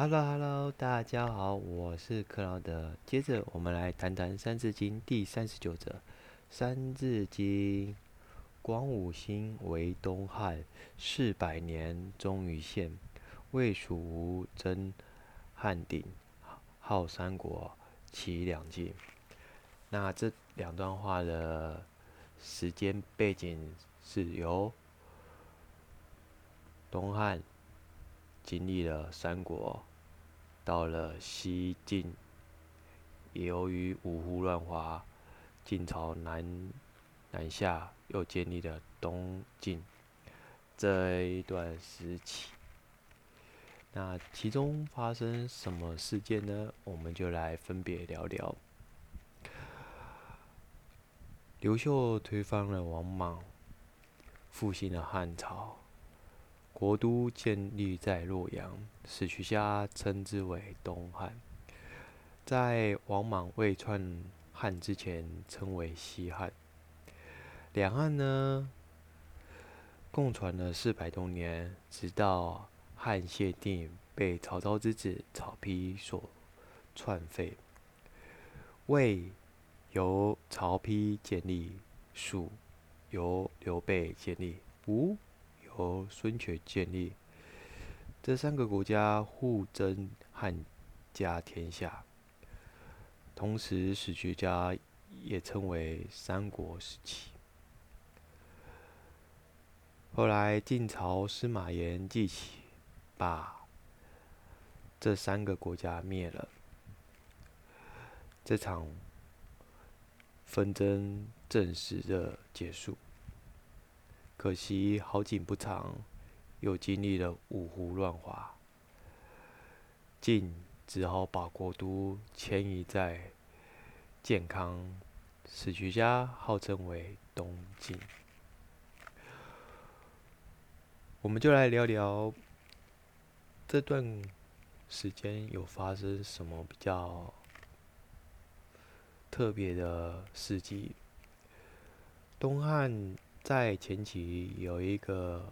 Hello Hello，大家好，我是克劳德。接着我们来谈谈《三字经》第三十九则，《三字经》光武兴为东汉，四百年终于现。魏蜀吴争汉鼎，号三国，齐两晋。那这两段话的时间背景是由东汉经历了三国，到了西晋，由于五胡乱华，晋朝南南下，又建立了东晋这一段时期。那其中发生什么事件呢？我们就来分别聊聊。刘秀推翻了王莽，复兴了汉朝，国都建立在洛阳，史学家称之为东汉。在王莽未篡汉之前，称为西汉。两汉呢，共传了四百多年，直到。汉献帝被曹操之子曹丕所篡废，魏由曹丕建立，蜀由刘备建立，吴由孙权建立。这三个国家互争汉家天下，同时史学家也称为三国时期。后来晋朝司马炎继起。把这三个国家灭了，这场纷争正式的结束。可惜好景不长，又经历了五胡乱华，晋只好把国都迁移在建康，史学家号称为东晋。我们就来聊聊。这段时间有发生什么比较特别的事迹？东汉在前期有一个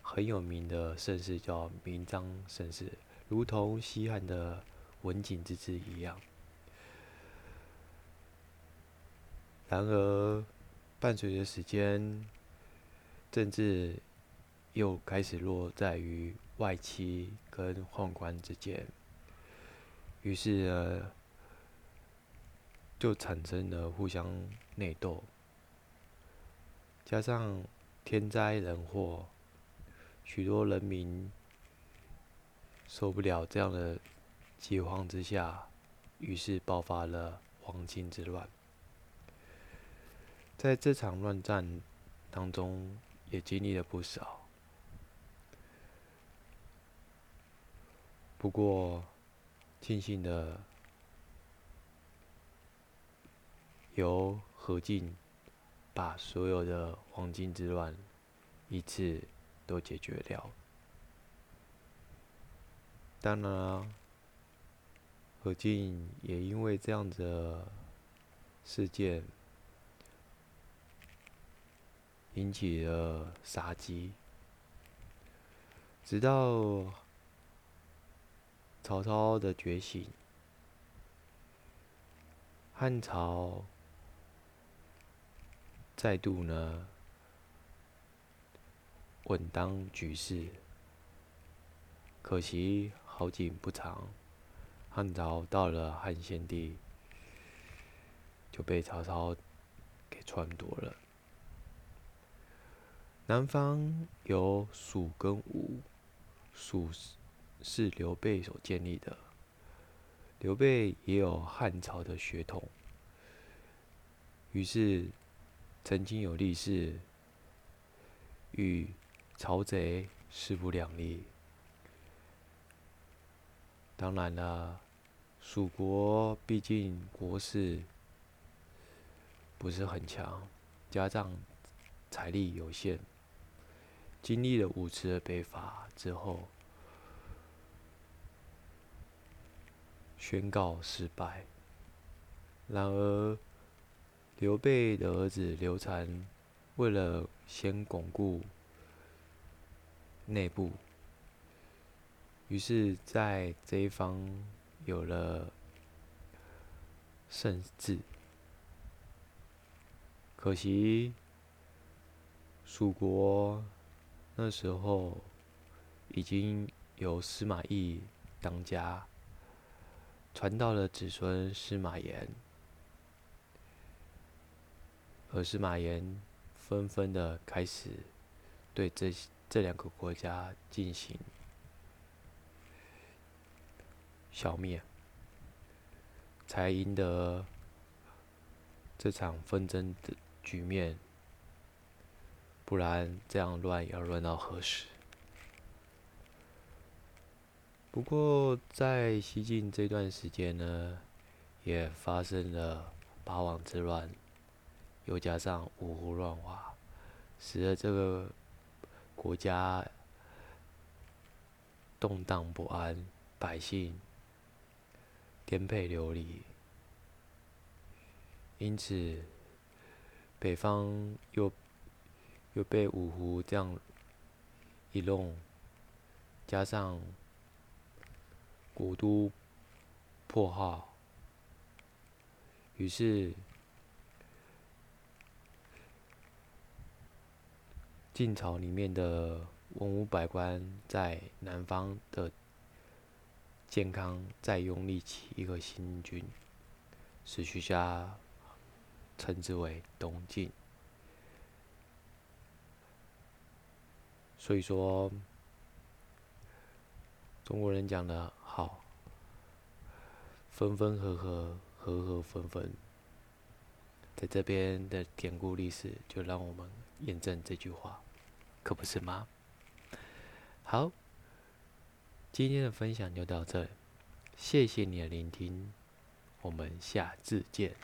很有名的盛世，叫明章盛世，如同西汉的文景之治一样。然而，伴随着时间，政治又开始落在于。外戚跟宦官之间，于是呢，就产生了互相内斗，加上天灾人祸，许多人民受不了这样的饥荒之下，于是爆发了黄巾之乱。在这场乱战当中，也经历了不少。不过，庆幸的，由何进把所有的黄金之乱一次都解决了。当然，何进也因为这样的事件引起了杀机，直到。曹操的觉醒，汉朝再度呢稳当局势，可惜好景不长，汉朝到了汉献帝就被曹操给篡夺了。南方有蜀跟吴，蜀。是刘备所建立的。刘备也有汉朝的血统，于是曾经有立誓与曹贼势不两立。当然了，蜀国毕竟国势不是很强，加上财力有限，经历了五次的北伐之后。宣告失败。然而，刘备的儿子刘禅为了先巩固内部，于是，在这一方有了圣治。可惜，蜀国那时候已经由司马懿当家，传到了子孙司马炎，而司马炎纷纷的开始对这这两个国家进行消灭，才赢得这场纷争的。局面，不然这样乱要乱到何时？不过在西晋这段时间呢，也发生了八王之乱，又加上五胡乱华，使得这个国家动荡不安，百姓颠沛流离，因此。北方又又被五胡这样一弄，加上古都破耗，于是晋朝里面的文武百官在南方的健康再拥立起一个新君，史学家。称之为东晋，所以说中国人讲的好，分分合合，合合分分，在这边的典故历史就让我们验证这句话，可不是吗？好，今天的分享就到这，谢谢你的聆听，我们下次见。